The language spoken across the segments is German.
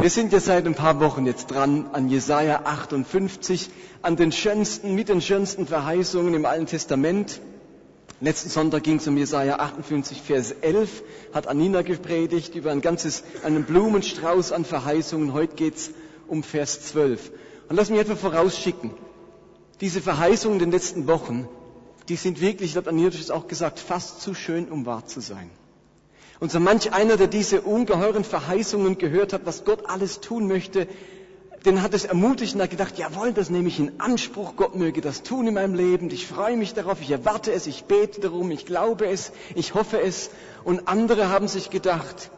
Wir sind ja seit ein paar Wochen jetzt dran an Jesaja 58, an den schönsten, mit den schönsten Verheißungen im Alten Testament. Letzten Sonntag ging es um Jesaja 58, Vers 11, hat Anina gepredigt über ein ganzes, einen Blumenstrauß an Verheißungen. Heute geht's um Vers 12. Und lass mich etwa vorausschicken. Diese Verheißungen in den letzten Wochen, die sind wirklich, hat Anina das auch gesagt, fast zu schön, um wahr zu sein. Und so manch einer, der diese ungeheuren Verheißungen gehört hat, was Gott alles tun möchte, den hat es ermutigt und hat gedacht, jawohl, das nehme ich in Anspruch, Gott möge das tun in meinem Leben, ich freue mich darauf, ich erwarte es, ich bete darum, ich glaube es, ich hoffe es. Und andere haben sich gedacht,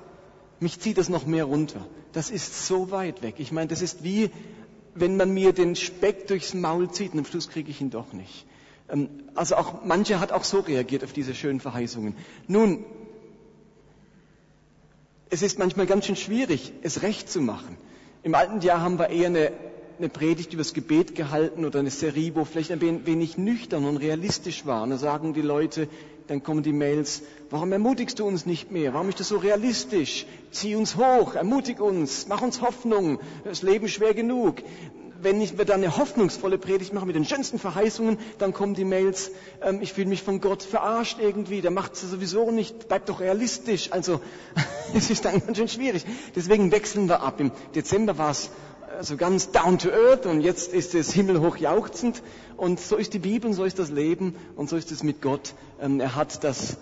mich zieht das noch mehr runter. Das ist so weit weg. Ich meine, das ist wie, wenn man mir den Speck durchs Maul zieht und am Schluss kriege ich ihn doch nicht. Ähm, also auch, manche hat auch so reagiert auf diese schönen Verheißungen. Nun, es ist manchmal ganz schön schwierig, es recht zu machen. Im alten Jahr haben wir eher eine, eine Predigt über das Gebet gehalten oder eine Serie, wo vielleicht ein wenig nüchtern und realistisch war. Und da sagen die Leute, dann kommen die Mails, warum ermutigst du uns nicht mehr? Warum ist das so realistisch? Zieh uns hoch, ermutig uns, mach uns Hoffnung, das Leben schwer genug wenn ich mir dann eine hoffnungsvolle Predigt mache mit den schönsten Verheißungen, dann kommen die Mails, ähm, ich fühle mich von Gott verarscht irgendwie, der macht es sowieso nicht, bleibt doch realistisch. Also es ist dann ganz schön schwierig. Deswegen wechseln wir ab. Im Dezember war es also ganz down to earth und jetzt ist es himmelhoch jauchzend. Und so ist die Bibel, und so ist das Leben und so ist es mit Gott. Ähm, er hat das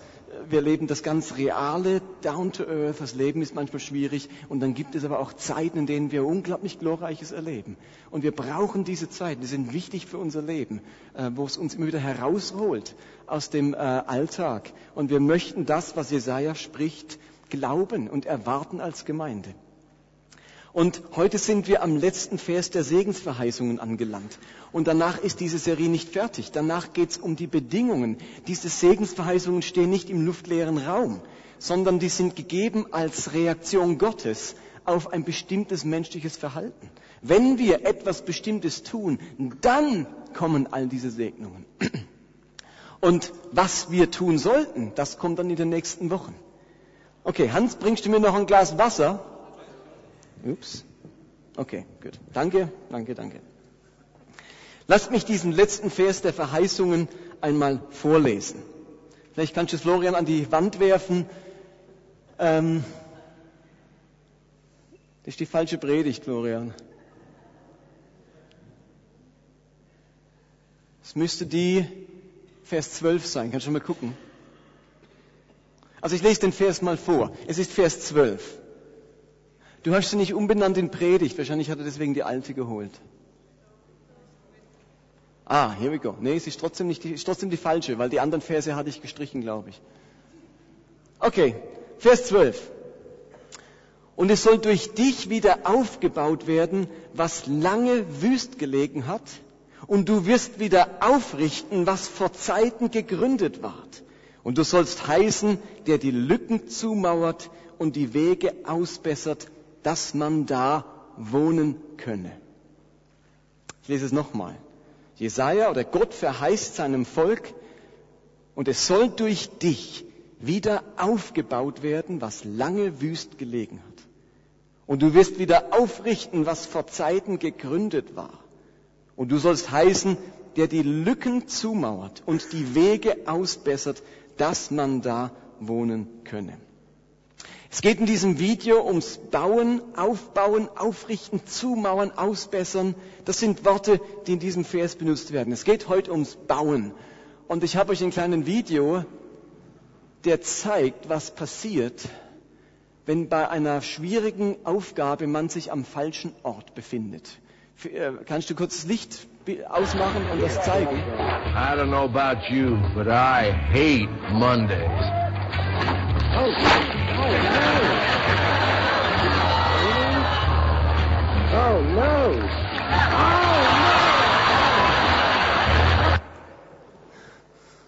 wir leben das ganz Reale, down to earth. Das Leben ist manchmal schwierig. Und dann gibt es aber auch Zeiten, in denen wir unglaublich Glorreiches erleben. Und wir brauchen diese Zeiten. Die sind wichtig für unser Leben, äh, wo es uns immer wieder herausholt aus dem äh, Alltag. Und wir möchten das, was Jesaja spricht, glauben und erwarten als Gemeinde. Und heute sind wir am letzten Vers der Segensverheißungen angelangt. Und danach ist diese Serie nicht fertig. Danach geht es um die Bedingungen. Diese Segensverheißungen stehen nicht im luftleeren Raum, sondern die sind gegeben als Reaktion Gottes auf ein bestimmtes menschliches Verhalten. Wenn wir etwas Bestimmtes tun, dann kommen all diese Segnungen. Und was wir tun sollten, das kommt dann in den nächsten Wochen. Okay, Hans, bringst du mir noch ein Glas Wasser? Ups. Okay, gut. Danke, danke, danke. Lasst mich diesen letzten Vers der Verheißungen einmal vorlesen. Vielleicht kannst du es Florian an die Wand werfen. Ähm, das ist die falsche Predigt, Florian. Es müsste die Vers 12 sein. Kannst du mal gucken? Also ich lese den Vers mal vor. Es ist Vers 12. Du hast sie nicht umbenannt in Predigt. Wahrscheinlich hat er deswegen die alte geholt. Ah, here we go. Nee, es ist trotzdem, nicht die, ist trotzdem die falsche, weil die anderen Verse hatte ich gestrichen, glaube ich. Okay, Vers 12. Und es soll durch dich wieder aufgebaut werden, was lange wüst gelegen hat. Und du wirst wieder aufrichten, was vor Zeiten gegründet ward. Und du sollst heißen, der die Lücken zumauert und die Wege ausbessert, dass man da wohnen könne. Ich lese es nochmal. Jesaja oder Gott verheißt seinem Volk, und es soll durch dich wieder aufgebaut werden, was lange wüst gelegen hat. Und du wirst wieder aufrichten, was vor Zeiten gegründet war. Und du sollst heißen, der die Lücken zumauert und die Wege ausbessert, dass man da wohnen könne. Es geht in diesem Video ums Bauen, Aufbauen, Aufrichten, Zumauern, Ausbessern. Das sind Worte, die in diesem Vers benutzt werden. Es geht heute ums Bauen. Und ich habe euch ein kleines Video, der zeigt, was passiert, wenn bei einer schwierigen Aufgabe man sich am falschen Ort befindet. Äh, kannst du kurz das Licht ausmachen und das zeigen? I don't know about you, but I hate Mondays. Oh. Oh no!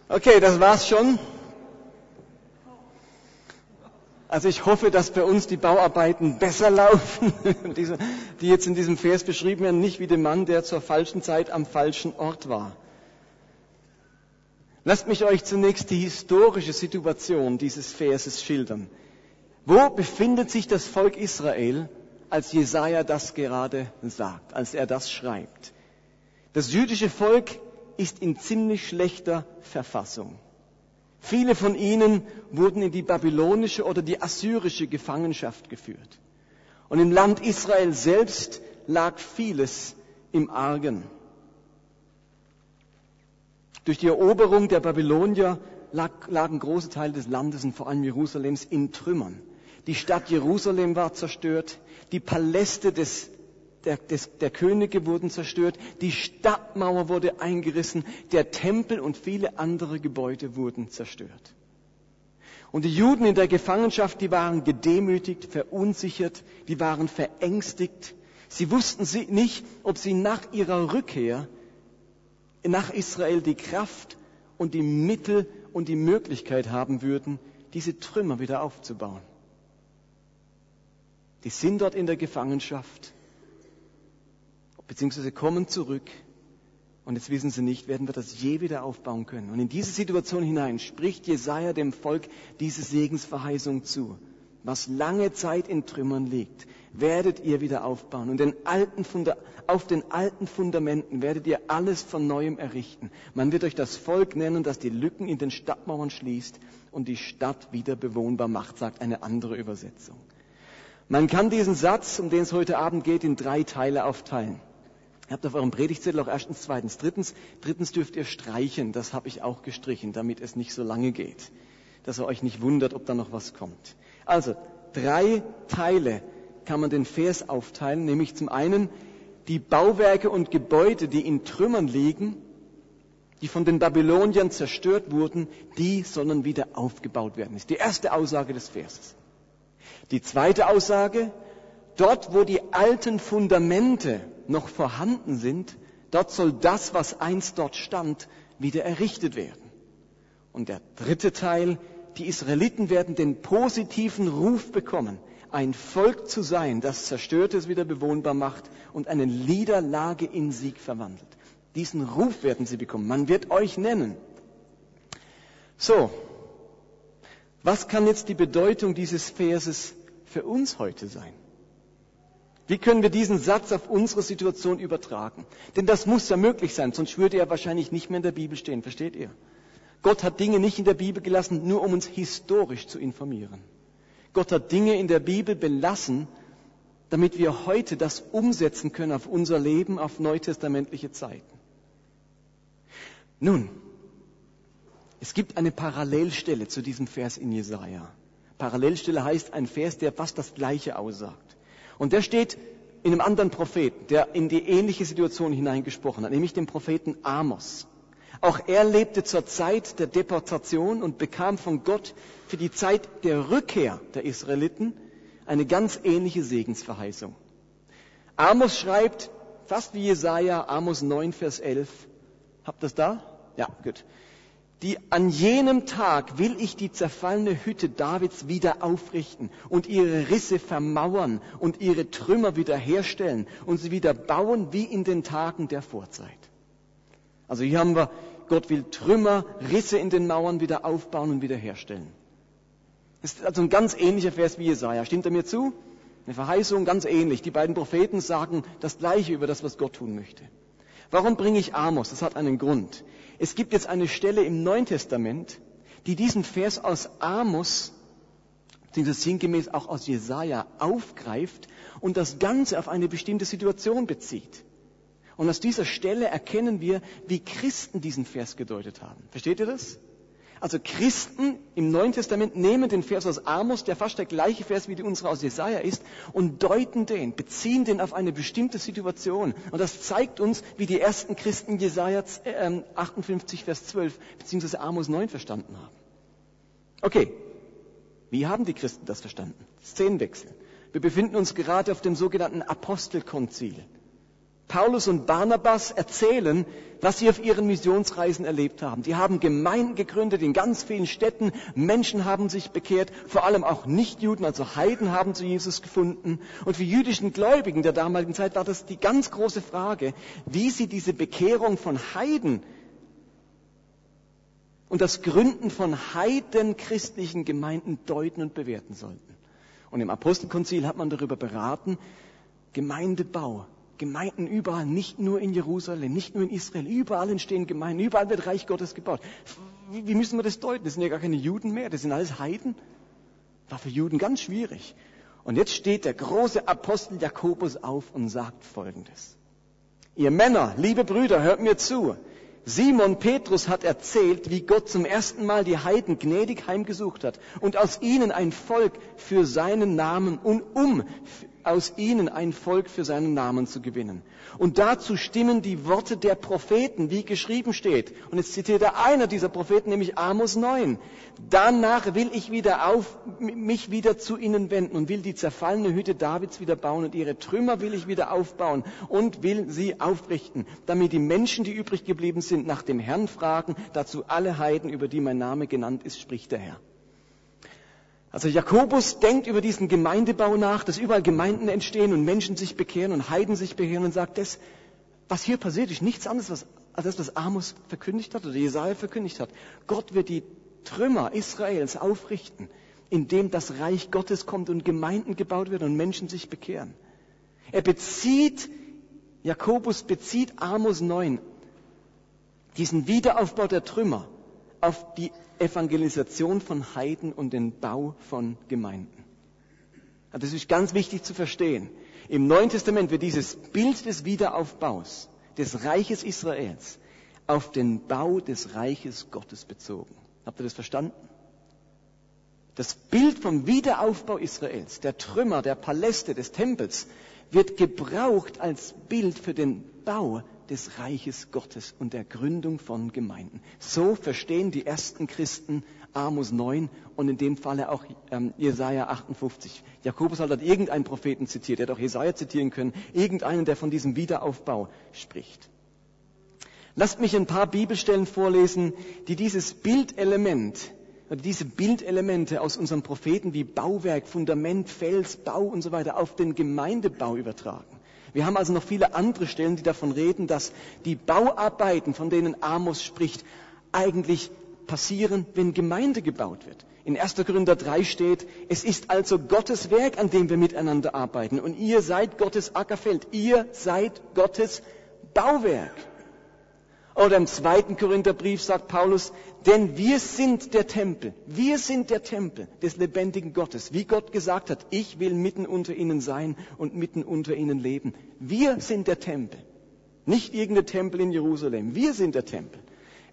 Okay, das war's schon. Also ich hoffe, dass bei uns die Bauarbeiten besser laufen, die jetzt in diesem Vers beschrieben werden, nicht wie der Mann, der zur falschen Zeit am falschen Ort war. Lasst mich euch zunächst die historische Situation dieses Verses schildern. Wo befindet sich das Volk Israel, als Jesaja das gerade sagt, als er das schreibt. Das jüdische Volk ist in ziemlich schlechter Verfassung. Viele von ihnen wurden in die babylonische oder die assyrische Gefangenschaft geführt. Und im Land Israel selbst lag vieles im Argen. Durch die Eroberung der Babylonier lag, lagen große Teile des Landes und vor allem Jerusalems in Trümmern. Die Stadt Jerusalem war zerstört, die Paläste des, der, des, der Könige wurden zerstört, die Stadtmauer wurde eingerissen, der Tempel und viele andere Gebäude wurden zerstört. Und die Juden in der Gefangenschaft, die waren gedemütigt, verunsichert, die waren verängstigt. Sie wussten nicht, ob sie nach ihrer Rückkehr nach Israel die Kraft und die Mittel und die Möglichkeit haben würden, diese Trümmer wieder aufzubauen. Die sind dort in der Gefangenschaft, beziehungsweise kommen zurück und jetzt wissen sie nicht, werden wir das je wieder aufbauen können. Und in diese Situation hinein spricht Jesaja dem Volk diese Segensverheißung zu. Was lange Zeit in Trümmern liegt, werdet ihr wieder aufbauen. Und den auf den alten Fundamenten werdet ihr alles von neuem errichten. Man wird euch das Volk nennen, das die Lücken in den Stadtmauern schließt und die Stadt wieder bewohnbar macht, sagt eine andere Übersetzung. Man kann diesen Satz, um den es heute Abend geht, in drei Teile aufteilen. Ihr habt auf eurem Predigtzettel auch erstens, zweitens, drittens. Drittens dürft ihr streichen. Das habe ich auch gestrichen, damit es nicht so lange geht. Dass ihr euch nicht wundert, ob da noch was kommt. Also, drei Teile kann man den Vers aufteilen, nämlich zum einen die Bauwerke und Gebäude, die in Trümmern liegen, die von den Babyloniern zerstört wurden, die sollen wieder aufgebaut werden. Das ist die erste Aussage des Verses. Die zweite Aussage, dort wo die alten Fundamente noch vorhanden sind, dort soll das, was einst dort stand, wieder errichtet werden. Und der dritte Teil, die Israeliten werden den positiven Ruf bekommen, ein Volk zu sein, das Zerstörtes wieder bewohnbar macht und eine Niederlage in Sieg verwandelt. Diesen Ruf werden sie bekommen. Man wird euch nennen. So, was kann jetzt die Bedeutung dieses Verses für uns heute sein? Wie können wir diesen Satz auf unsere Situation übertragen? Denn das muss ja möglich sein, sonst würde er wahrscheinlich nicht mehr in der Bibel stehen, versteht ihr? Gott hat Dinge nicht in der Bibel gelassen, nur um uns historisch zu informieren. Gott hat Dinge in der Bibel belassen, damit wir heute das umsetzen können auf unser Leben, auf neutestamentliche Zeiten. Nun, es gibt eine Parallelstelle zu diesem Vers in Jesaja. Parallelstelle heißt ein Vers, der fast das Gleiche aussagt. Und der steht in einem anderen Propheten, der in die ähnliche Situation hineingesprochen hat, nämlich dem Propheten Amos. Auch er lebte zur Zeit der Deportation und bekam von Gott für die Zeit der Rückkehr der Israeliten eine ganz ähnliche Segensverheißung. Amos schreibt, fast wie Jesaja, Amos 9, Vers 11. Habt ihr das da? Ja, gut die an jenem Tag will ich die zerfallene Hütte Davids wieder aufrichten und ihre Risse vermauern und ihre Trümmer wiederherstellen und sie wieder bauen wie in den Tagen der Vorzeit. Also hier haben wir, Gott will Trümmer, Risse in den Mauern wieder aufbauen und wiederherstellen. Das ist also ein ganz ähnlicher Vers wie Jesaja. Stimmt er mir zu? Eine Verheißung ganz ähnlich. Die beiden Propheten sagen das Gleiche über das, was Gott tun möchte. Warum bringe ich Amos? Das hat einen Grund. Es gibt jetzt eine Stelle im Neuen Testament, die diesen Vers aus Amos, beziehungsweise sinngemäß auch aus Jesaja aufgreift und das Ganze auf eine bestimmte Situation bezieht. Und aus dieser Stelle erkennen wir, wie Christen diesen Vers gedeutet haben. Versteht ihr das? Also Christen im Neuen Testament nehmen den Vers aus Amos, der fast der gleiche Vers wie die unsere aus Jesaja ist, und deuten den, beziehen den auf eine bestimmte Situation. Und das zeigt uns, wie die ersten Christen Jesaja 58 ähm, Vers 12 beziehungsweise Amos 9 verstanden haben. Okay, wie haben die Christen das verstanden? Szenenwechsel. Wir befinden uns gerade auf dem sogenannten Apostelkonzil. Paulus und Barnabas erzählen, was sie auf ihren Missionsreisen erlebt haben. Sie haben Gemeinden gegründet in ganz vielen Städten. Menschen haben sich bekehrt, vor allem auch Nichtjuden, also Heiden haben zu Jesus gefunden. Und für jüdischen Gläubigen der damaligen Zeit war das die ganz große Frage, wie sie diese Bekehrung von Heiden und das Gründen von heidenchristlichen Gemeinden deuten und bewerten sollten. Und im Apostelkonzil hat man darüber beraten, Gemeindebau, Gemeinden überall, nicht nur in Jerusalem, nicht nur in Israel, überall entstehen Gemeinden, überall wird Reich Gottes gebaut. Wie, wie müssen wir das deuten? Das sind ja gar keine Juden mehr, das sind alles Heiden. War für Juden ganz schwierig. Und jetzt steht der große Apostel Jakobus auf und sagt Folgendes. Ihr Männer, liebe Brüder, hört mir zu. Simon Petrus hat erzählt, wie Gott zum ersten Mal die Heiden gnädig heimgesucht hat und aus ihnen ein Volk für seinen Namen und um aus ihnen ein Volk für seinen Namen zu gewinnen. Und dazu stimmen die Worte der Propheten, wie geschrieben steht. Und jetzt zitiert er einer dieser Propheten, nämlich Amos 9. Danach will ich wieder auf, mich wieder zu ihnen wenden und will die zerfallene Hütte Davids wieder bauen und ihre Trümmer will ich wieder aufbauen und will sie aufrichten, damit die Menschen, die übrig geblieben sind, nach dem Herrn fragen, dazu alle Heiden, über die mein Name genannt ist, spricht der Herr. Also Jakobus denkt über diesen Gemeindebau nach, dass überall Gemeinden entstehen und Menschen sich bekehren und Heiden sich bekehren und sagt, das, was hier passiert, ist nichts anderes als das, was Amos verkündigt hat oder Jesaja verkündigt hat. Gott wird die Trümmer Israels aufrichten, indem das Reich Gottes kommt und Gemeinden gebaut werden und Menschen sich bekehren. Er bezieht, Jakobus bezieht Amos 9, diesen Wiederaufbau der Trümmer auf die Evangelisation von Heiden und den Bau von Gemeinden. Das ist ganz wichtig zu verstehen. Im Neuen Testament wird dieses Bild des Wiederaufbaus des Reiches Israels auf den Bau des Reiches Gottes bezogen. Habt ihr das verstanden? Das Bild vom Wiederaufbau Israels, der Trümmer, der Paläste, des Tempels, wird gebraucht als Bild für den Bau des Reiches Gottes und der Gründung von Gemeinden. So verstehen die ersten Christen Amos 9 und in dem Falle auch ähm, Jesaja 58. Jakobus hat dort irgendeinen Propheten zitiert, er hätte auch Jesaja zitieren können, irgendeinen, der von diesem Wiederaufbau spricht. Lasst mich ein paar Bibelstellen vorlesen, die dieses Bildelement, diese Bildelemente aus unserem Propheten wie Bauwerk, Fundament, Fels, Bau und so weiter auf den Gemeindebau übertragen. Wir haben also noch viele andere Stellen, die davon reden, dass die Bauarbeiten, von denen Amos spricht, eigentlich passieren, wenn Gemeinde gebaut wird. In 1. Korinther 3 steht, es ist also Gottes Werk, an dem wir miteinander arbeiten. Und ihr seid Gottes Ackerfeld. Ihr seid Gottes Bauwerk. Oder im zweiten Korintherbrief sagt Paulus, denn wir sind der Tempel, wir sind der Tempel des lebendigen Gottes. Wie Gott gesagt hat, ich will mitten unter ihnen sein und mitten unter ihnen leben. Wir sind der Tempel, nicht irgendein Tempel in Jerusalem. Wir sind der Tempel.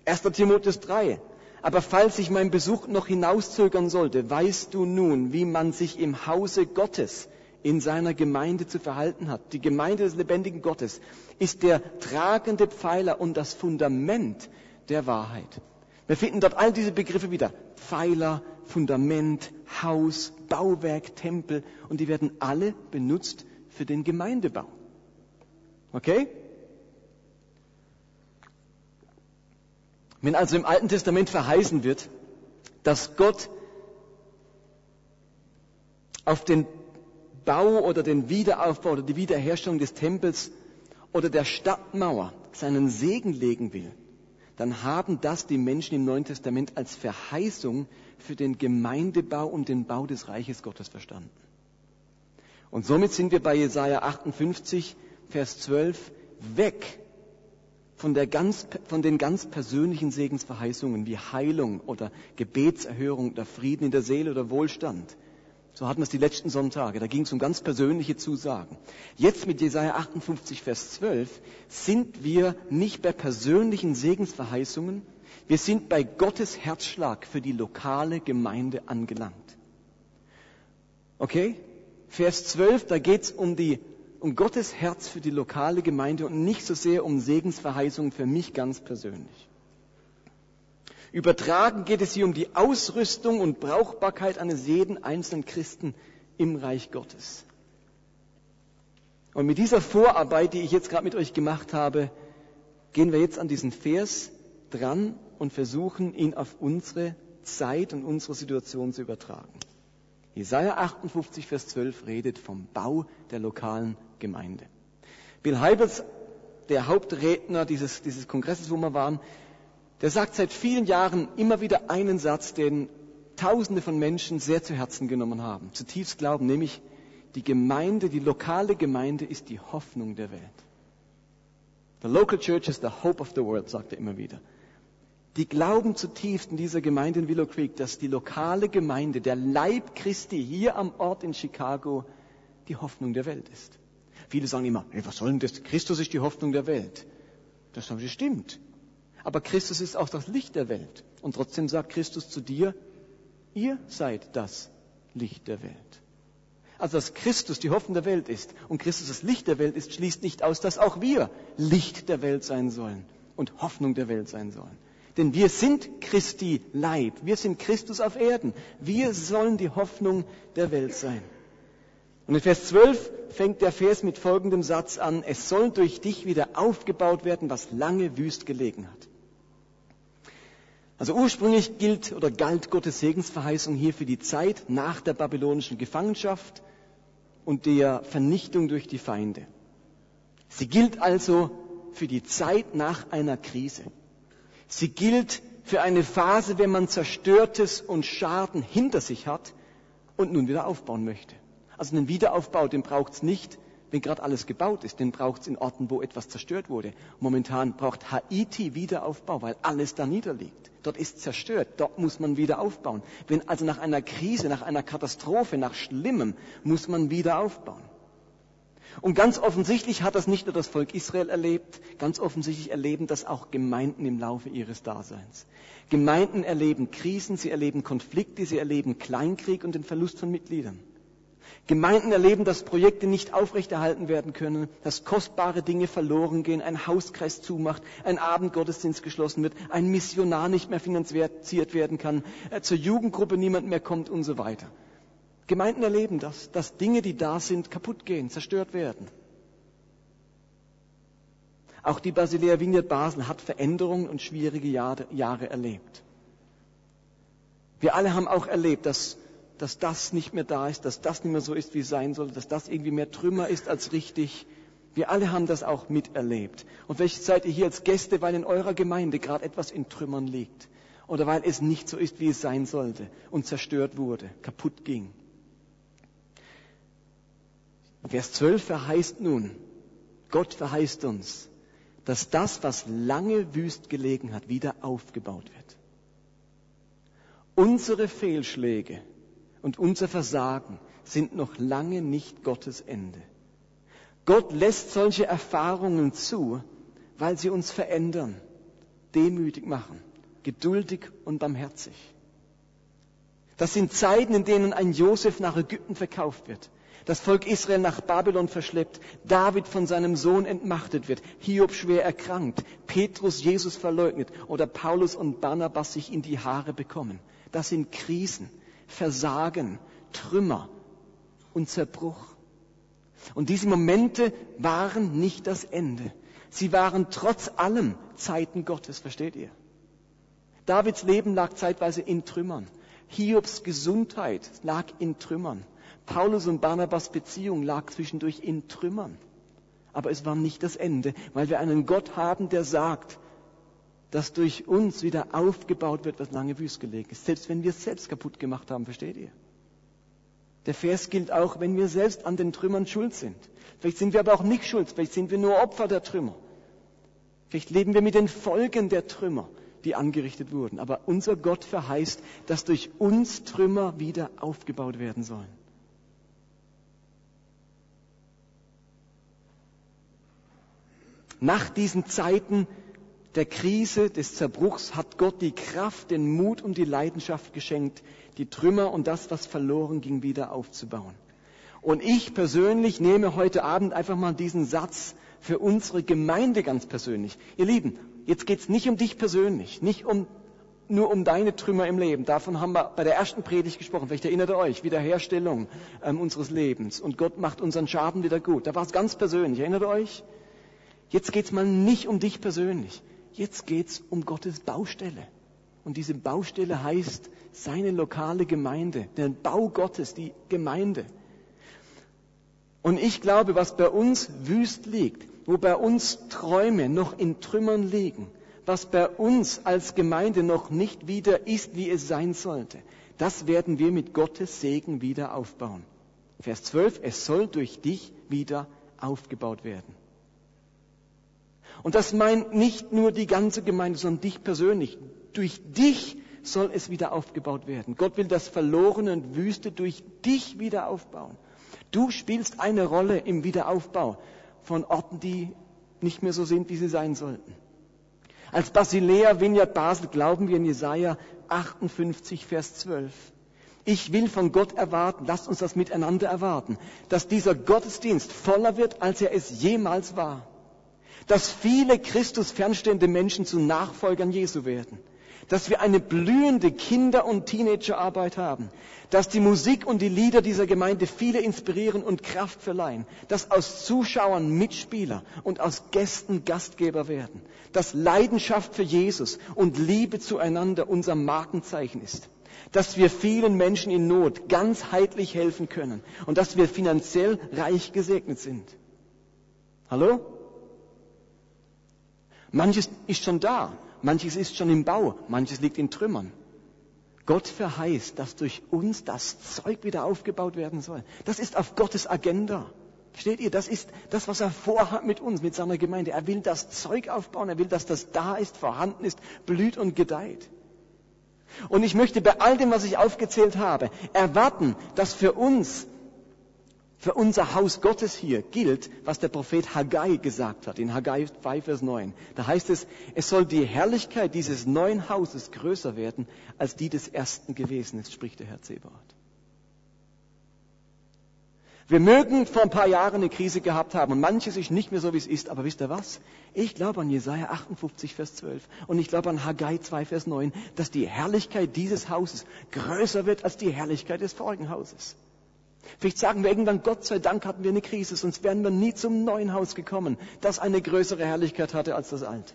1. Timotheus 3. Aber falls sich mein Besuch noch hinauszögern sollte, weißt du nun, wie man sich im Hause Gottes in seiner Gemeinde zu verhalten hat. Die Gemeinde des lebendigen Gottes ist der tragende Pfeiler und das Fundament der Wahrheit. Wir finden dort all diese Begriffe wieder. Pfeiler, Fundament, Haus, Bauwerk, Tempel und die werden alle benutzt für den Gemeindebau. Okay? Wenn also im Alten Testament verheißen wird, dass Gott auf den Bau oder den Wiederaufbau oder die Wiederherstellung des Tempels oder der Stadtmauer seinen Segen legen will, dann haben das die Menschen im Neuen Testament als Verheißung für den Gemeindebau und den Bau des Reiches Gottes verstanden. Und somit sind wir bei Jesaja 58, Vers 12 weg von, ganz, von, den ganz persönlichen Segensverheißungen wie Heilung oder Gebetserhörung oder Frieden in der Seele oder Wohlstand so hatten wir es die letzten Sonntage. Da ging es um ganz persönliche Zusagen. Jetzt mit Jesaja 58, Vers 12 sind wir nicht bei persönlichen Segensverheißungen. Wir sind bei Gottes Herzschlag für die lokale Gemeinde angelangt. Okay? Vers 12, da geht es um, um Gottes Herz für die lokale Gemeinde und nicht so sehr um Segensverheißungen für mich ganz persönlich. Übertragen geht es hier um die Ausrüstung und Brauchbarkeit eines jeden einzelnen Christen im Reich Gottes. Und mit dieser Vorarbeit, die ich jetzt gerade mit euch gemacht habe, gehen wir jetzt an diesen Vers dran und versuchen, ihn auf unsere Zeit und unsere Situation zu übertragen. Jesaja 58, Vers 12 redet vom Bau der lokalen Gemeinde. Bill Heibels, der Hauptredner dieses, dieses Kongresses, wo wir waren, der sagt seit vielen Jahren immer wieder einen Satz, den Tausende von Menschen sehr zu Herzen genommen haben, zutiefst glauben, nämlich die Gemeinde, die lokale Gemeinde ist die Hoffnung der Welt. The local church is the hope of the world, sagt er immer wieder. Die glauben zutiefst in dieser Gemeinde in Willow Creek, dass die lokale Gemeinde, der Leib Christi hier am Ort in Chicago, die Hoffnung der Welt ist. Viele sagen immer, hey, was soll denn das? Christus ist die Hoffnung der Welt. Das stimmt. Aber Christus ist auch das Licht der Welt. Und trotzdem sagt Christus zu dir, ihr seid das Licht der Welt. Also dass Christus die Hoffnung der Welt ist und Christus das Licht der Welt ist, schließt nicht aus, dass auch wir Licht der Welt sein sollen und Hoffnung der Welt sein sollen. Denn wir sind Christi Leib, wir sind Christus auf Erden. Wir sollen die Hoffnung der Welt sein. Und in Vers 12 fängt der Vers mit folgendem Satz an, es soll durch dich wieder aufgebaut werden, was lange wüst gelegen hat. Also ursprünglich gilt oder galt Gottes Segensverheißung hier für die Zeit nach der babylonischen Gefangenschaft und der Vernichtung durch die Feinde. Sie gilt also für die Zeit nach einer Krise. Sie gilt für eine Phase, wenn man Zerstörtes und Schaden hinter sich hat und nun wieder aufbauen möchte. Also einen Wiederaufbau, den braucht es nicht, wenn gerade alles gebaut ist. Den braucht es in Orten, wo etwas zerstört wurde. Momentan braucht Haiti Wiederaufbau, weil alles da niederliegt. Dort ist zerstört, dort muss man wieder aufbauen. Wenn also nach einer Krise, nach einer Katastrophe, nach Schlimmem, muss man wieder aufbauen. Und ganz offensichtlich hat das nicht nur das Volk Israel erlebt, ganz offensichtlich erleben das auch Gemeinden im Laufe ihres Daseins. Gemeinden erleben Krisen, sie erleben Konflikte, sie erleben Kleinkrieg und den Verlust von Mitgliedern. Gemeinden erleben, dass Projekte nicht aufrechterhalten werden können, dass kostbare Dinge verloren gehen, ein Hauskreis zumacht, ein Abendgottesdienst geschlossen wird, ein Missionar nicht mehr finanziert werden kann, äh, zur Jugendgruppe niemand mehr kommt und so weiter. Gemeinden erleben das, dass Dinge, die da sind, kaputt gehen, zerstört werden. Auch die Basilea Vineyard Basel hat Veränderungen und schwierige Jahre, Jahre erlebt. Wir alle haben auch erlebt, dass dass das nicht mehr da ist, dass das nicht mehr so ist, wie es sein soll, dass das irgendwie mehr Trümmer ist als richtig. Wir alle haben das auch miterlebt. Und vielleicht seid ihr hier als Gäste, weil in eurer Gemeinde gerade etwas in Trümmern liegt. Oder weil es nicht so ist, wie es sein sollte und zerstört wurde, kaputt ging. Vers 12 verheißt nun, Gott verheißt uns, dass das, was lange wüst gelegen hat, wieder aufgebaut wird. Unsere Fehlschläge und unser Versagen sind noch lange nicht Gottes Ende. Gott lässt solche Erfahrungen zu, weil sie uns verändern, demütig machen, geduldig und barmherzig. Das sind Zeiten, in denen ein Josef nach Ägypten verkauft wird, das Volk Israel nach Babylon verschleppt, David von seinem Sohn entmachtet wird, Hiob schwer erkrankt, Petrus Jesus verleugnet oder Paulus und Barnabas sich in die Haare bekommen. Das sind Krisen. Versagen, Trümmer und Zerbruch. Und diese Momente waren nicht das Ende. Sie waren trotz allem Zeiten Gottes, versteht ihr? Davids Leben lag zeitweise in Trümmern. Hiobs Gesundheit lag in Trümmern. Paulus und Barnabas Beziehung lag zwischendurch in Trümmern. Aber es war nicht das Ende, weil wir einen Gott haben, der sagt, dass durch uns wieder aufgebaut wird, was lange wüst gelegen ist. Selbst wenn wir es selbst kaputt gemacht haben, versteht ihr? Der Vers gilt auch, wenn wir selbst an den Trümmern schuld sind. Vielleicht sind wir aber auch nicht schuld, vielleicht sind wir nur Opfer der Trümmer. Vielleicht leben wir mit den Folgen der Trümmer, die angerichtet wurden. Aber unser Gott verheißt, dass durch uns Trümmer wieder aufgebaut werden sollen. Nach diesen Zeiten der Krise, des Zerbruchs hat Gott die Kraft, den Mut und die Leidenschaft geschenkt, die Trümmer und das, was verloren ging, wieder aufzubauen. Und ich persönlich nehme heute Abend einfach mal diesen Satz für unsere Gemeinde ganz persönlich. Ihr Lieben, jetzt geht's nicht um dich persönlich, nicht um, nur um deine Trümmer im Leben. Davon haben wir bei der ersten Predigt gesprochen. Vielleicht erinnert ihr euch, Wiederherstellung ähm, unseres Lebens. Und Gott macht unseren Schaden wieder gut. Da war es ganz persönlich. Erinnert ihr euch? Jetzt geht's mal nicht um dich persönlich. Jetzt geht es um Gottes Baustelle. Und diese Baustelle heißt seine lokale Gemeinde, der Bau Gottes, die Gemeinde. Und ich glaube, was bei uns wüst liegt, wo bei uns Träume noch in Trümmern liegen, was bei uns als Gemeinde noch nicht wieder ist, wie es sein sollte, Das werden wir mit Gottes Segen wieder aufbauen. Vers 12, es soll durch dich wieder aufgebaut werden. Und das meint nicht nur die ganze Gemeinde, sondern dich persönlich. Durch dich soll es wieder aufgebaut werden. Gott will das Verlorene und Wüste durch dich wieder aufbauen. Du spielst eine Rolle im Wiederaufbau von Orten, die nicht mehr so sind, wie sie sein sollten. Als Basilea Vineyard Basel glauben wir in Jesaja 58, Vers 12. Ich will von Gott erwarten, lasst uns das miteinander erwarten, dass dieser Gottesdienst voller wird, als er es jemals war. Dass viele Christus fernstehende Menschen zu Nachfolgern Jesu werden. Dass wir eine blühende Kinder- und Teenagerarbeit haben, dass die Musik und die Lieder dieser Gemeinde viele inspirieren und Kraft verleihen, dass aus Zuschauern Mitspieler und aus Gästen Gastgeber werden, dass Leidenschaft für Jesus und Liebe zueinander unser Markenzeichen ist, dass wir vielen Menschen in Not ganzheitlich helfen können und dass wir finanziell reich gesegnet sind. Hallo? Manches ist schon da. Manches ist schon im Bau, manches liegt in Trümmern. Gott verheißt, dass durch uns das Zeug wieder aufgebaut werden soll. Das ist auf Gottes Agenda. Steht ihr, das ist das, was er vorhat mit uns, mit seiner Gemeinde. Er will das Zeug aufbauen, er will, dass das da ist, vorhanden ist, blüht und gedeiht. Und ich möchte bei all dem, was ich aufgezählt habe, erwarten, dass für uns für unser Haus Gottes hier gilt, was der Prophet Haggai gesagt hat, in Haggai 5, Vers 9. Da heißt es, es soll die Herrlichkeit dieses neuen Hauses größer werden, als die des ersten gewesen ist, spricht der Herr Zebaoth. Wir mögen vor ein paar Jahren eine Krise gehabt haben und manches ist nicht mehr so, wie es ist, aber wisst ihr was? Ich glaube an Jesaja 58, Vers 12 und ich glaube an Haggai 2, Vers 9, dass die Herrlichkeit dieses Hauses größer wird als die Herrlichkeit des vorigen Hauses. Vielleicht sagen wir irgendwann, Gott sei Dank hatten wir eine Krise, sonst wären wir nie zum neuen Haus gekommen, das eine größere Herrlichkeit hatte als das alte.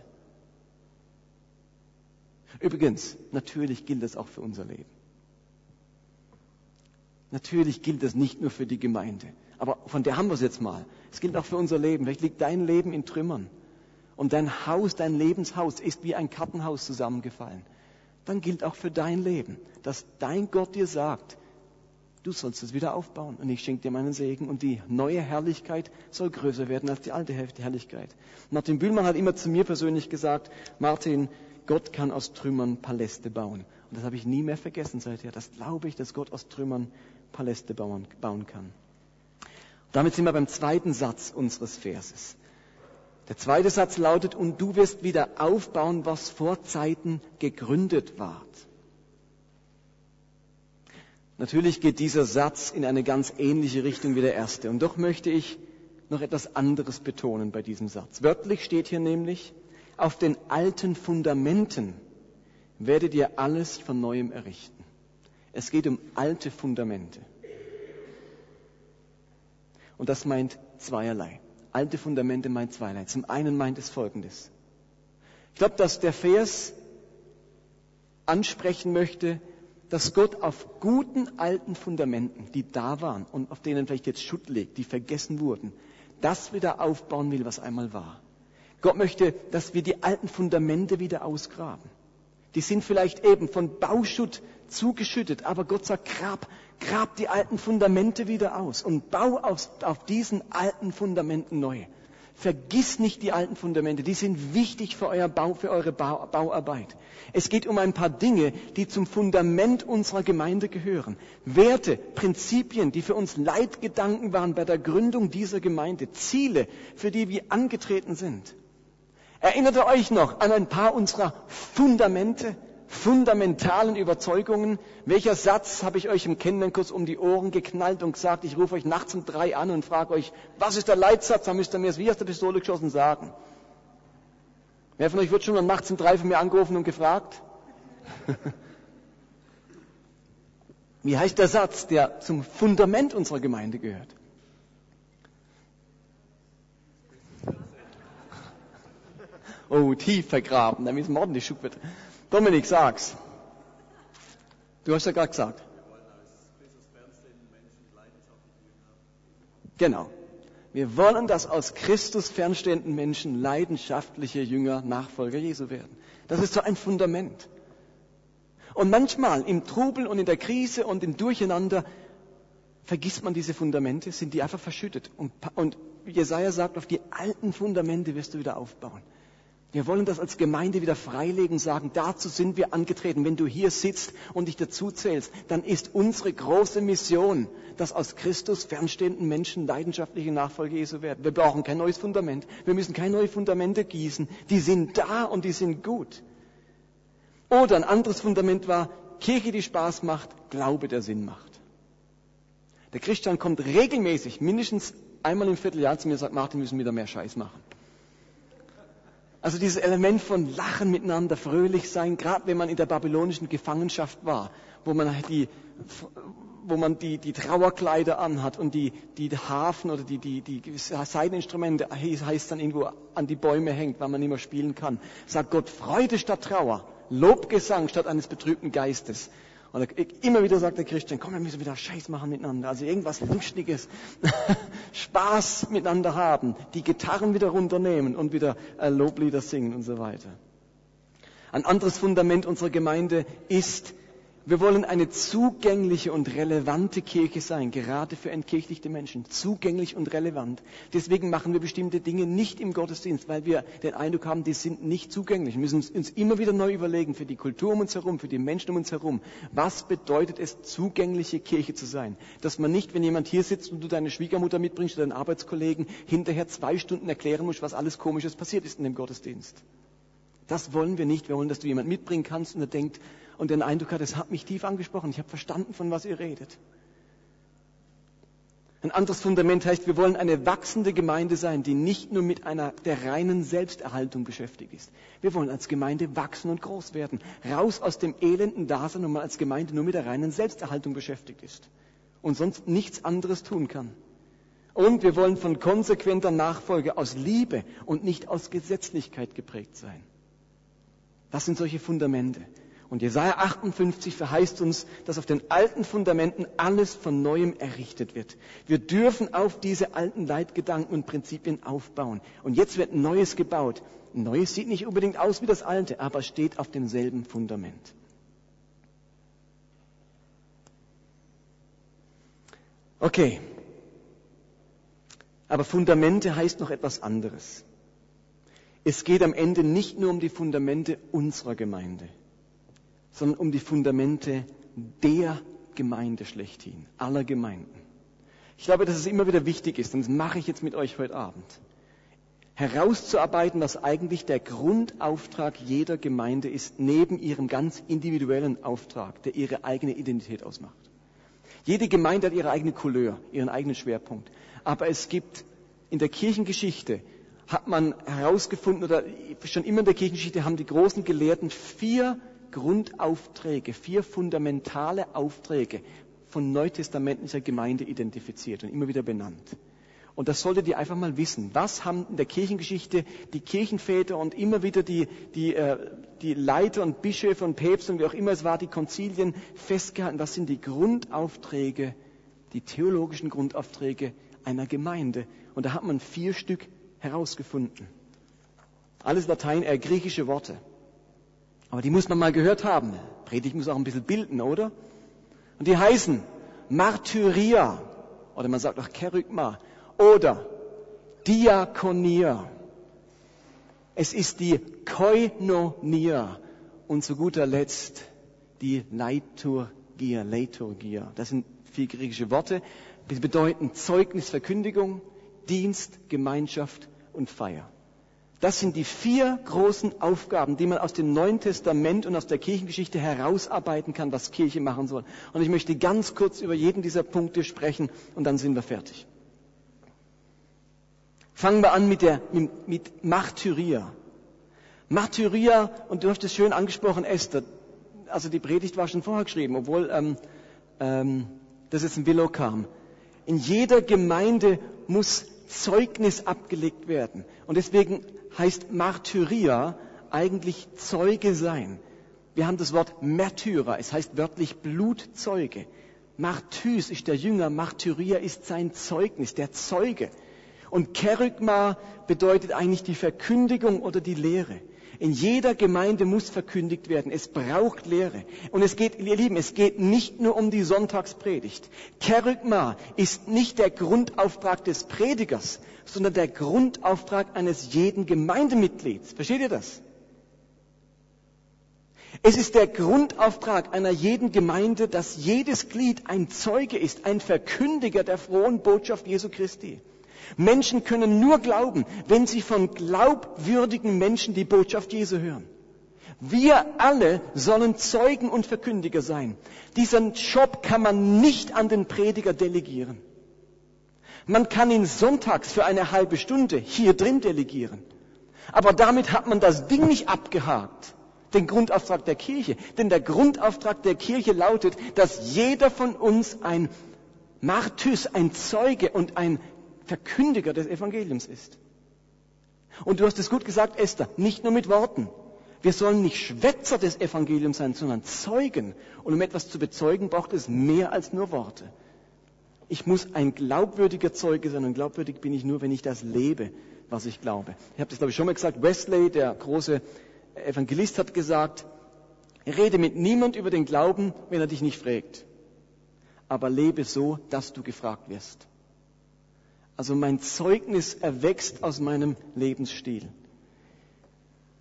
Übrigens, natürlich gilt das auch für unser Leben. Natürlich gilt das nicht nur für die Gemeinde, aber von der haben wir es jetzt mal. Es gilt auch für unser Leben. Vielleicht liegt dein Leben in Trümmern und dein Haus, dein Lebenshaus ist wie ein Kartenhaus zusammengefallen. Dann gilt auch für dein Leben, dass dein Gott dir sagt, du sollst es wieder aufbauen und ich schenke dir meinen Segen und die neue Herrlichkeit soll größer werden als die alte Herrlichkeit. Martin Bühlmann hat immer zu mir persönlich gesagt, Martin, Gott kann aus Trümmern Paläste bauen. Und das habe ich nie mehr vergessen seither. Das glaube ich, dass Gott aus Trümmern Paläste bauen, bauen kann. Damit sind wir beim zweiten Satz unseres Verses. Der zweite Satz lautet, und du wirst wieder aufbauen, was vor Zeiten gegründet ward. Natürlich geht dieser Satz in eine ganz ähnliche Richtung wie der erste. Und doch möchte ich noch etwas anderes betonen bei diesem Satz. Wörtlich steht hier nämlich, auf den alten Fundamenten werdet ihr alles von neuem errichten. Es geht um alte Fundamente. Und das meint zweierlei. Alte Fundamente meint zweierlei. Zum einen meint es Folgendes. Ich glaube, dass der Vers ansprechen möchte, dass Gott auf guten alten Fundamenten, die da waren und auf denen vielleicht jetzt Schutt liegt, die vergessen wurden, das wieder aufbauen will, was einmal war. Gott möchte, dass wir die alten Fundamente wieder ausgraben. Die sind vielleicht eben von Bauschutt zugeschüttet, aber Gott sagt, grab, grab die alten Fundamente wieder aus und bau auf, auf diesen alten Fundamenten neu. Vergiss nicht die alten Fundamente, die sind wichtig für, euer Bau, für eure Bau, Bauarbeit. Es geht um ein paar Dinge, die zum Fundament unserer Gemeinde gehören. Werte, Prinzipien, die für uns Leitgedanken waren bei der Gründung dieser Gemeinde, Ziele, für die wir angetreten sind. Erinnert ihr euch noch an ein paar unserer Fundamente? Fundamentalen Überzeugungen. Welcher Satz habe ich euch im Kennenlernkurs um die Ohren geknallt und gesagt, ich rufe euch nachts um drei an und frage euch, was ist der Leitsatz? Dann müsst ihr mir es wie aus der Pistole geschossen sagen. Wer von euch wird schon mal nachts um drei von mir angerufen und gefragt? wie heißt der Satz, der zum Fundament unserer Gemeinde gehört? Oh, tief vergraben, damit es ordentlich Schub wird. Dominik, sag's. Du hast ja gerade gesagt. Genau. Wir wollen, dass aus Christus fernstehenden Menschen leidenschaftliche Jünger, Nachfolger Jesu werden. Das ist so ein Fundament. Und manchmal im Trubel und in der Krise und im Durcheinander vergisst man diese Fundamente, sind die einfach verschüttet. Und, und Jesaja sagt, auf die alten Fundamente wirst du wieder aufbauen. Wir wollen das als Gemeinde wieder freilegen, sagen, dazu sind wir angetreten. Wenn du hier sitzt und dich dazu zählst, dann ist unsere große Mission, dass aus Christus fernstehenden Menschen leidenschaftliche Nachfolger Jesu werden. Wir brauchen kein neues Fundament. Wir müssen keine neue Fundamente gießen. Die sind da und die sind gut. Oder ein anderes Fundament war, Kirche, die Spaß macht, Glaube, der Sinn macht. Der Christian kommt regelmäßig, mindestens einmal im Vierteljahr zu mir und sagt, Martin, wir müssen wieder mehr Scheiß machen. Also dieses Element von Lachen miteinander, fröhlich sein, gerade wenn man in der babylonischen Gefangenschaft war, wo man die, wo man die, die Trauerkleider anhat und die, die Hafen oder die, die, die Seiteninstrumente, heißt dann irgendwo an die Bäume hängt, weil man nicht mehr spielen kann. Sagt Gott, Freude statt Trauer, Lobgesang statt eines betrübten Geistes. Und immer wieder sagt der Christian, komm, wir müssen wieder Scheiß machen miteinander. Also irgendwas Lustiges, Spaß miteinander haben, die Gitarren wieder runternehmen und wieder äh, Loblieder singen und so weiter. Ein anderes Fundament unserer Gemeinde ist wir wollen eine zugängliche und relevante Kirche sein, gerade für entkirchlichte Menschen. Zugänglich und relevant. Deswegen machen wir bestimmte Dinge nicht im Gottesdienst, weil wir den Eindruck haben, die sind nicht zugänglich. Wir müssen uns immer wieder neu überlegen, für die Kultur um uns herum, für die Menschen um uns herum, was bedeutet es, zugängliche Kirche zu sein? Dass man nicht, wenn jemand hier sitzt und du deine Schwiegermutter mitbringst oder deinen Arbeitskollegen, hinterher zwei Stunden erklären musst, was alles Komisches passiert ist in dem Gottesdienst. Das wollen wir nicht. Wir wollen, dass du jemand mitbringen kannst und er denkt, und den Eindruck hat, es hat mich tief angesprochen. Ich habe verstanden, von was ihr redet. Ein anderes Fundament heißt, wir wollen eine wachsende Gemeinde sein, die nicht nur mit einer der reinen Selbsterhaltung beschäftigt ist. Wir wollen als Gemeinde wachsen und groß werden. Raus aus dem elenden Dasein, wo man als Gemeinde nur mit der reinen Selbsterhaltung beschäftigt ist und sonst nichts anderes tun kann. Und wir wollen von konsequenter Nachfolge aus Liebe und nicht aus Gesetzlichkeit geprägt sein. Das sind solche Fundamente. Und Jesaja 58 verheißt uns, dass auf den alten Fundamenten alles von neuem errichtet wird. Wir dürfen auf diese alten Leitgedanken und Prinzipien aufbauen. Und jetzt wird Neues gebaut. Neues sieht nicht unbedingt aus wie das alte, aber steht auf demselben Fundament. Okay. Aber Fundamente heißt noch etwas anderes. Es geht am Ende nicht nur um die Fundamente unserer Gemeinde sondern um die Fundamente der Gemeinde schlechthin, aller Gemeinden. Ich glaube, dass es immer wieder wichtig ist, und das mache ich jetzt mit euch heute Abend, herauszuarbeiten, was eigentlich der Grundauftrag jeder Gemeinde ist, neben ihrem ganz individuellen Auftrag, der ihre eigene Identität ausmacht. Jede Gemeinde hat ihre eigene Couleur, ihren eigenen Schwerpunkt. Aber es gibt in der Kirchengeschichte hat man herausgefunden, oder schon immer in der Kirchengeschichte haben die großen Gelehrten vier Grundaufträge, vier fundamentale Aufträge von neutestamentlicher Gemeinde identifiziert und immer wieder benannt. Und das solltet ihr einfach mal wissen. Was haben in der Kirchengeschichte die Kirchenväter und immer wieder die, die, äh, die Leiter und Bischöfe und Päpste und wie auch immer es war, die Konzilien festgehalten? Was sind die Grundaufträge, die theologischen Grundaufträge einer Gemeinde? Und da hat man vier Stück herausgefunden. Alles Latein, äh, griechische Worte. Aber die muss man mal gehört haben. Predigt muss auch ein bisschen bilden, oder? Und die heißen Martyria, oder man sagt auch Kerygma, oder Diakonia. Es ist die Koinonia und zu guter Letzt die Leiturgia, Leiturgia. Das sind vier griechische Worte. Die bedeuten Zeugnis, Verkündigung, Dienst, Gemeinschaft und Feier. Das sind die vier großen Aufgaben, die man aus dem Neuen Testament und aus der Kirchengeschichte herausarbeiten kann, was Kirche machen soll. Und ich möchte ganz kurz über jeden dieser Punkte sprechen und dann sind wir fertig. Fangen wir an mit, der, mit, Martyria. Martyria, und du hast es schön angesprochen, Esther. Also die Predigt war schon vorher geschrieben, obwohl ähm, ähm, das jetzt ein Willow kam. In jeder Gemeinde muss Zeugnis abgelegt werden. Und deswegen heißt Martyria eigentlich Zeuge sein. Wir haben das Wort Märtyrer, es heißt wörtlich Blutzeuge. Martys ist der Jünger, Martyria ist sein Zeugnis, der Zeuge. Und Kerygma bedeutet eigentlich die Verkündigung oder die Lehre. In jeder Gemeinde muss verkündigt werden. Es braucht Lehre. Und es geht, ihr Lieben, es geht nicht nur um die Sonntagspredigt. Kerygma ist nicht der Grundauftrag des Predigers, sondern der Grundauftrag eines jeden Gemeindemitglieds. Versteht ihr das? Es ist der Grundauftrag einer jeden Gemeinde, dass jedes Glied ein Zeuge ist, ein Verkündiger der frohen Botschaft Jesu Christi. Menschen können nur glauben, wenn sie von glaubwürdigen Menschen die Botschaft Jesu hören. Wir alle sollen Zeugen und Verkündiger sein. Diesen Job kann man nicht an den Prediger delegieren. Man kann ihn sonntags für eine halbe Stunde hier drin delegieren. Aber damit hat man das Ding nicht abgehakt, den Grundauftrag der Kirche. Denn der Grundauftrag der Kirche lautet, dass jeder von uns ein Martys, ein Zeuge und ein Verkündiger des Evangeliums ist. Und du hast es gut gesagt, Esther, nicht nur mit Worten. Wir sollen nicht Schwätzer des Evangeliums sein, sondern Zeugen. Und um etwas zu bezeugen, braucht es mehr als nur Worte. Ich muss ein glaubwürdiger Zeuge sein und glaubwürdig bin ich nur, wenn ich das lebe, was ich glaube. Ich habe das, glaube ich, schon mal gesagt. Wesley, der große Evangelist, hat gesagt, rede mit niemand über den Glauben, wenn er dich nicht fragt. Aber lebe so, dass du gefragt wirst. Also mein Zeugnis erwächst aus meinem Lebensstil.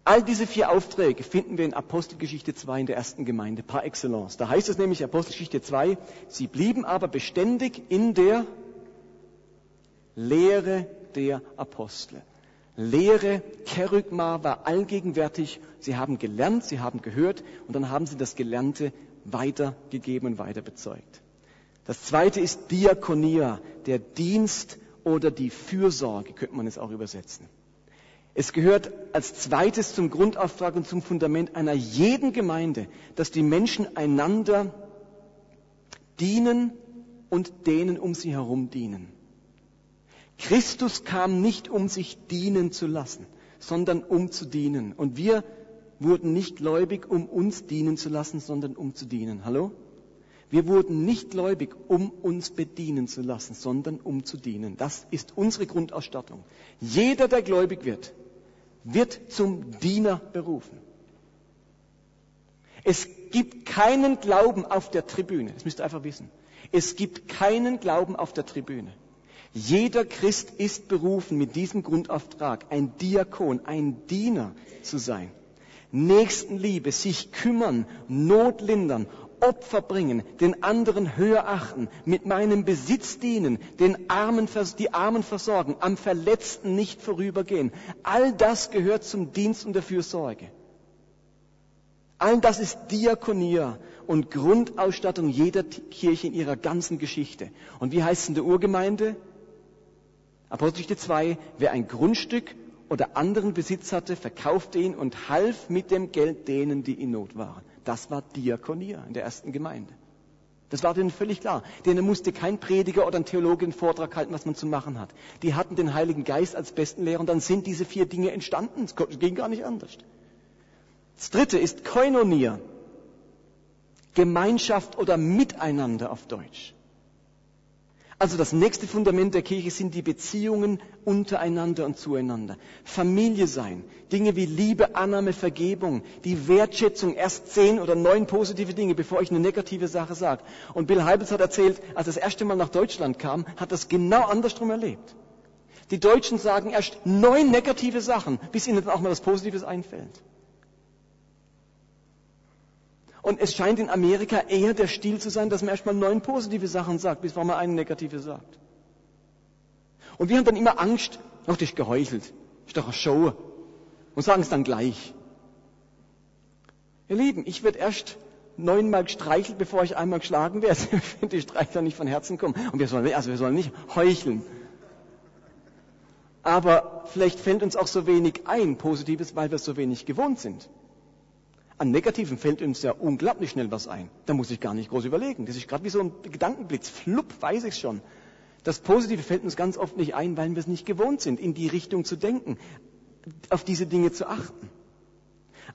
All diese vier Aufträge finden wir in Apostelgeschichte 2 in der ersten Gemeinde, par excellence. Da heißt es nämlich Apostelgeschichte 2, sie blieben aber beständig in der Lehre der Apostel. Lehre, Kerygma war allgegenwärtig. Sie haben gelernt, sie haben gehört und dann haben sie das Gelernte weitergegeben und weiter bezeugt. Das zweite ist Diakonia, der Dienst oder die Fürsorge, könnte man es auch übersetzen. Es gehört als zweites zum Grundauftrag und zum Fundament einer jeden Gemeinde, dass die Menschen einander dienen und denen um sie herum dienen. Christus kam nicht, um sich dienen zu lassen, sondern um zu dienen. Und wir wurden nicht gläubig, um uns dienen zu lassen, sondern um zu dienen. Hallo? Wir wurden nicht gläubig, um uns bedienen zu lassen, sondern um zu dienen. Das ist unsere Grundausstattung. Jeder, der gläubig wird, wird zum Diener berufen. Es gibt keinen Glauben auf der Tribüne. Das müsst ihr einfach wissen. Es gibt keinen Glauben auf der Tribüne. Jeder Christ ist berufen, mit diesem Grundauftrag ein Diakon, ein Diener zu sein. Nächstenliebe, sich kümmern, Not lindern, Opfer bringen, den anderen höher achten, mit meinem Besitz dienen, den Armen, die Armen versorgen, am Verletzten nicht vorübergehen. All das gehört zum Dienst und der Fürsorge. All das ist Diakonia und Grundausstattung jeder Kirche in ihrer ganzen Geschichte. Und wie heißt es in der Urgemeinde? Apostelgeschichte 2, wer ein Grundstück oder anderen Besitz hatte, verkaufte ihn und half mit dem Geld denen, die in Not waren. Das war Diakonia in der ersten Gemeinde. Das war denen völlig klar. Denen musste kein Prediger oder ein Theologe einen Vortrag halten, was man zu machen hat. Die hatten den Heiligen Geist als besten Lehrer und dann sind diese vier Dinge entstanden. Es ging gar nicht anders. Das dritte ist Koinonia. Gemeinschaft oder Miteinander auf Deutsch. Also das nächste Fundament der Kirche sind die Beziehungen untereinander und zueinander. Familie sein, Dinge wie Liebe, Annahme, Vergebung, die Wertschätzung, erst zehn oder neun positive Dinge, bevor ich eine negative Sache sage. Und Bill Heibels hat erzählt, als er das erste Mal nach Deutschland kam, hat das genau andersrum erlebt. Die Deutschen sagen erst neun negative Sachen, bis ihnen dann auch mal was Positives einfällt. Und es scheint in Amerika eher der Stil zu sein, dass man erstmal neun positive Sachen sagt, bevor man eine negative sagt. Und wir haben dann immer Angst, ach, das ist geheuchelt, ist doch eine Show. Und sagen es dann gleich. Ihr Lieben, ich werde erst neunmal gestreichelt, bevor ich einmal geschlagen werde, wenn die Streichler nicht von Herzen kommen. Und wir sollen, also wir sollen nicht heucheln. Aber vielleicht fällt uns auch so wenig ein, Positives, weil wir so wenig gewohnt sind. An Negativen fällt uns ja unglaublich schnell was ein. Da muss ich gar nicht groß überlegen. Das ist gerade wie so ein Gedankenblitz. Flupp, weiß ich schon. Das Positive fällt uns ganz oft nicht ein, weil wir es nicht gewohnt sind, in die Richtung zu denken, auf diese Dinge zu achten.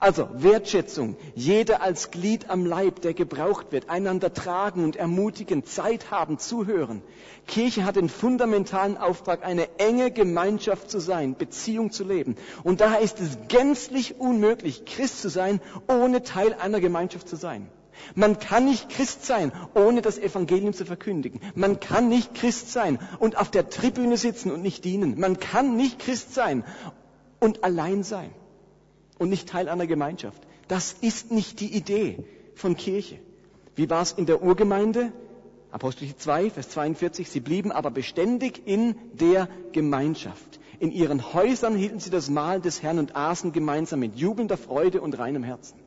Also Wertschätzung, jeder als Glied am Leib, der gebraucht wird, einander tragen und ermutigen, Zeit haben, zuhören. Kirche hat den fundamentalen Auftrag, eine enge Gemeinschaft zu sein, Beziehung zu leben. Und daher ist es gänzlich unmöglich, Christ zu sein, ohne Teil einer Gemeinschaft zu sein. Man kann nicht Christ sein, ohne das Evangelium zu verkündigen. Man kann nicht Christ sein und auf der Tribüne sitzen und nicht dienen. Man kann nicht Christ sein und allein sein und nicht Teil einer Gemeinschaft. Das ist nicht die Idee von Kirche. Wie war es in der Urgemeinde? Apostel 2, Vers 42. Sie blieben aber beständig in der Gemeinschaft. In ihren Häusern hielten sie das Mahl des Herrn und aßen gemeinsam mit jubelnder Freude und reinem Herzen.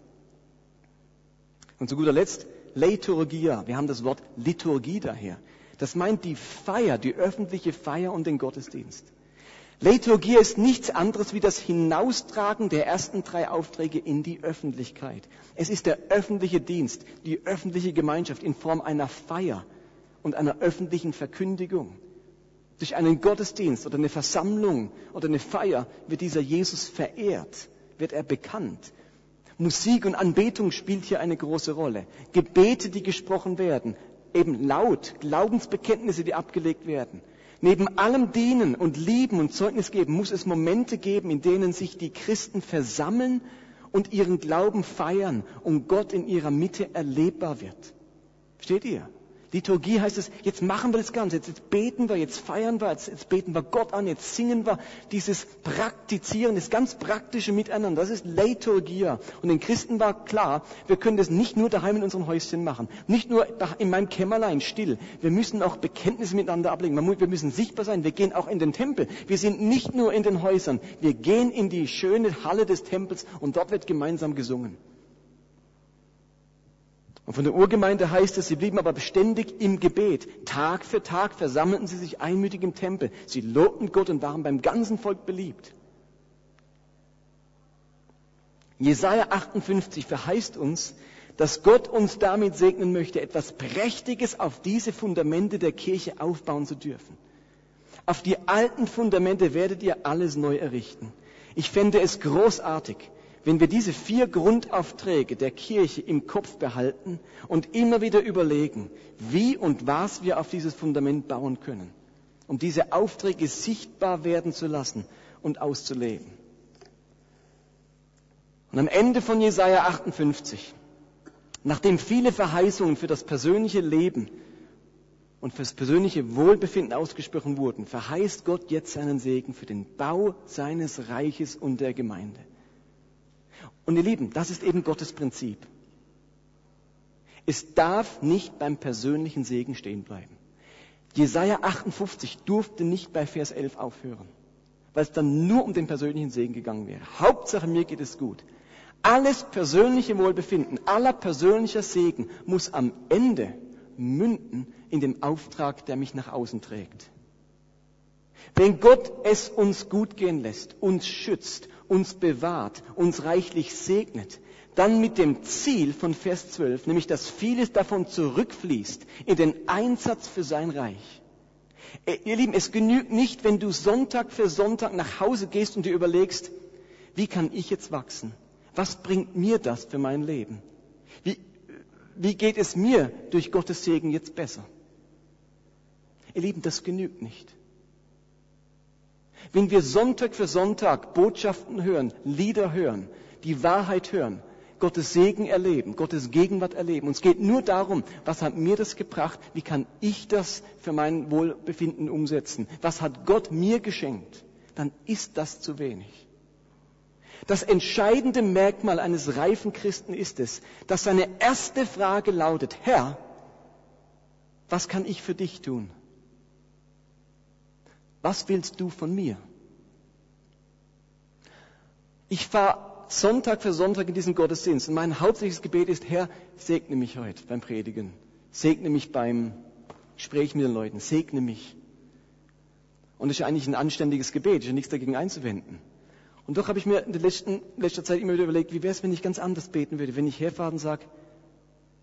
Und zu guter Letzt, Liturgia. Wir haben das Wort Liturgie daher. Das meint die Feier, die öffentliche Feier und den Gottesdienst. Liturgie ist nichts anderes wie das Hinaustragen der ersten drei Aufträge in die Öffentlichkeit. Es ist der öffentliche Dienst, die öffentliche Gemeinschaft in Form einer Feier und einer öffentlichen Verkündigung. Durch einen Gottesdienst oder eine Versammlung oder eine Feier wird dieser Jesus verehrt, wird er bekannt. Musik und Anbetung spielt hier eine große Rolle. Gebete, die gesprochen werden, eben laut, Glaubensbekenntnisse, die abgelegt werden. Neben allem Dienen und Lieben und Zeugnis geben, muss es Momente geben, in denen sich die Christen versammeln und ihren Glauben feiern und Gott in ihrer Mitte erlebbar wird. Versteht ihr? Liturgie heißt es, jetzt machen wir das Ganze, jetzt, jetzt beten wir, jetzt feiern wir, jetzt, jetzt, beten wir Gott an, jetzt singen wir. Dieses Praktizieren, das ganz praktische Miteinander, das ist Liturgie. Und den Christen war klar, wir können das nicht nur daheim in unserem Häuschen machen, nicht nur in meinem Kämmerlein still. Wir müssen auch Bekenntnisse miteinander ablegen. Wir müssen sichtbar sein. Wir gehen auch in den Tempel. Wir sind nicht nur in den Häusern. Wir gehen in die schöne Halle des Tempels und dort wird gemeinsam gesungen. Und von der Urgemeinde heißt es, sie blieben aber beständig im Gebet. Tag für Tag versammelten sie sich einmütig im Tempel. Sie lobten Gott und waren beim ganzen Volk beliebt. Jesaja 58 verheißt uns, dass Gott uns damit segnen möchte, etwas Prächtiges auf diese Fundamente der Kirche aufbauen zu dürfen. Auf die alten Fundamente werdet ihr alles neu errichten. Ich fände es großartig, wenn wir diese vier Grundaufträge der Kirche im Kopf behalten und immer wieder überlegen, wie und was wir auf dieses Fundament bauen können, um diese Aufträge sichtbar werden zu lassen und auszuleben. Und am Ende von Jesaja 58, nachdem viele Verheißungen für das persönliche Leben und für das persönliche Wohlbefinden ausgesprochen wurden, verheißt Gott jetzt seinen Segen für den Bau seines Reiches und der Gemeinde. Und ihr Lieben, das ist eben Gottes Prinzip. Es darf nicht beim persönlichen Segen stehen bleiben. Jesaja 58 durfte nicht bei Vers 11 aufhören, weil es dann nur um den persönlichen Segen gegangen wäre. Hauptsache mir geht es gut. Alles persönliche Wohlbefinden, aller persönlicher Segen muss am Ende münden in dem Auftrag, der mich nach außen trägt. Wenn Gott es uns gut gehen lässt, uns schützt, uns bewahrt, uns reichlich segnet, dann mit dem Ziel von Vers 12, nämlich dass vieles davon zurückfließt in den Einsatz für sein Reich. Äh, ihr Lieben, es genügt nicht, wenn du Sonntag für Sonntag nach Hause gehst und dir überlegst, wie kann ich jetzt wachsen? Was bringt mir das für mein Leben? Wie, wie geht es mir durch Gottes Segen jetzt besser? Ihr Lieben, das genügt nicht. Wenn wir Sonntag für Sonntag Botschaften hören, Lieder hören, die Wahrheit hören, Gottes Segen erleben, Gottes Gegenwart erleben. Und es geht nur darum, was hat mir das gebracht? Wie kann ich das für mein Wohlbefinden umsetzen? Was hat Gott mir geschenkt? Dann ist das zu wenig. Das entscheidende Merkmal eines reifen Christen ist es, dass seine erste Frage lautet, Herr, was kann ich für dich tun? Was willst du von mir? Ich fahre Sonntag für Sonntag in diesen Gottesdienst und mein hauptsächliches Gebet ist, Herr, segne mich heute beim Predigen. Segne mich beim Gespräch mit den Leuten. Segne mich. Und das ist eigentlich ein anständiges Gebet. Ich habe nichts dagegen einzuwenden. Und doch habe ich mir in der letzten, letzter Zeit immer wieder überlegt, wie wäre es, wenn ich ganz anders beten würde, wenn ich herfahre und sage,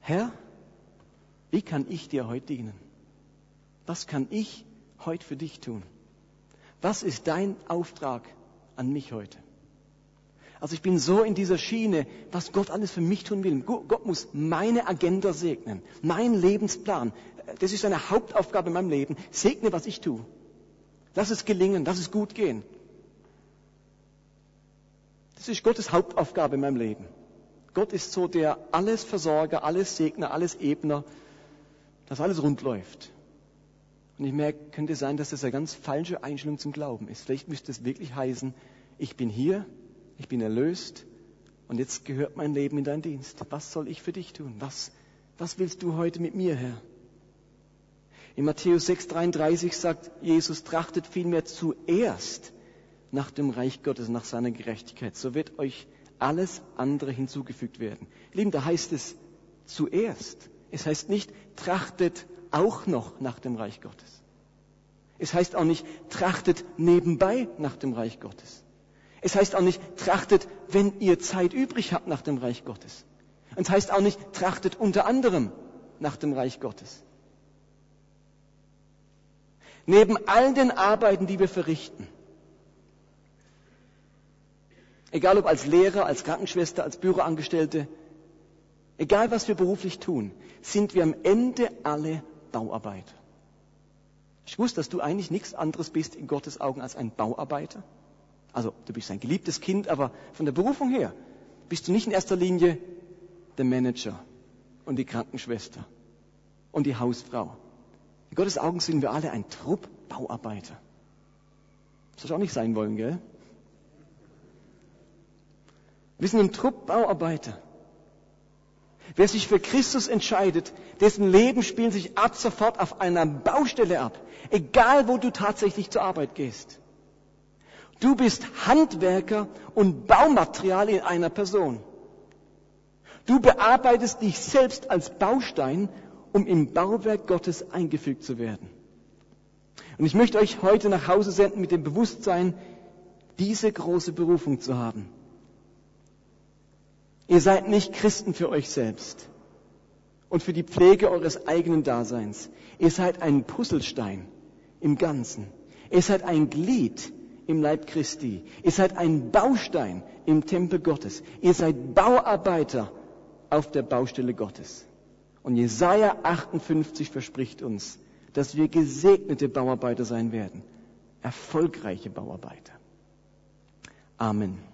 Herr, wie kann ich dir heute dienen? Was kann ich heute für dich tun? Was ist dein Auftrag an mich heute? Also ich bin so in dieser Schiene, was Gott alles für mich tun will. Gott muss meine Agenda segnen, meinen Lebensplan. Das ist seine Hauptaufgabe in meinem Leben. Segne, was ich tue. Lass es gelingen, lass es gut gehen. Das ist Gottes Hauptaufgabe in meinem Leben. Gott ist so der alles Versorger, alles Segner, alles Ebner, dass alles rund läuft. Und ich merke, könnte sein, dass das eine ganz falsche Einstellung zum Glauben ist. Vielleicht müsste es wirklich heißen, ich bin hier, ich bin erlöst und jetzt gehört mein Leben in deinen Dienst. Was soll ich für dich tun? Was, was willst du heute mit mir, Herr? In Matthäus 6,33 sagt Jesus, trachtet vielmehr zuerst nach dem Reich Gottes, nach seiner Gerechtigkeit. So wird euch alles andere hinzugefügt werden. Lieben, da heißt es zuerst. Es heißt nicht, trachtet auch noch nach dem Reich Gottes. Es heißt auch nicht, trachtet nebenbei nach dem Reich Gottes. Es heißt auch nicht, trachtet, wenn ihr Zeit übrig habt nach dem Reich Gottes. Und es heißt auch nicht, trachtet unter anderem nach dem Reich Gottes. Neben all den Arbeiten, die wir verrichten, egal ob als Lehrer, als Krankenschwester, als Büroangestellte, egal was wir beruflich tun, sind wir am Ende alle Bauarbeiter. Ich wusste, dass du eigentlich nichts anderes bist in Gottes Augen als ein Bauarbeiter. Also du bist ein geliebtes Kind, aber von der Berufung her bist du nicht in erster Linie der Manager und die Krankenschwester und die Hausfrau. In Gottes Augen sind wir alle ein Trupp Bauarbeiter. Das soll auch nicht sein wollen, gell? Wir sind ein Trupp Bauarbeiter. Wer sich für Christus entscheidet, dessen Leben spielt sich ab sofort auf einer Baustelle ab. Egal, wo du tatsächlich zur Arbeit gehst. Du bist Handwerker und Baumaterial in einer Person. Du bearbeitest dich selbst als Baustein, um im Bauwerk Gottes eingefügt zu werden. Und ich möchte euch heute nach Hause senden mit dem Bewusstsein, diese große Berufung zu haben. Ihr seid nicht Christen für euch selbst und für die Pflege eures eigenen Daseins. Ihr seid ein Puzzlestein im Ganzen. Ihr seid ein Glied im Leib Christi. Ihr seid ein Baustein im Tempel Gottes. Ihr seid Bauarbeiter auf der Baustelle Gottes. Und Jesaja 58 verspricht uns, dass wir gesegnete Bauarbeiter sein werden. Erfolgreiche Bauarbeiter. Amen.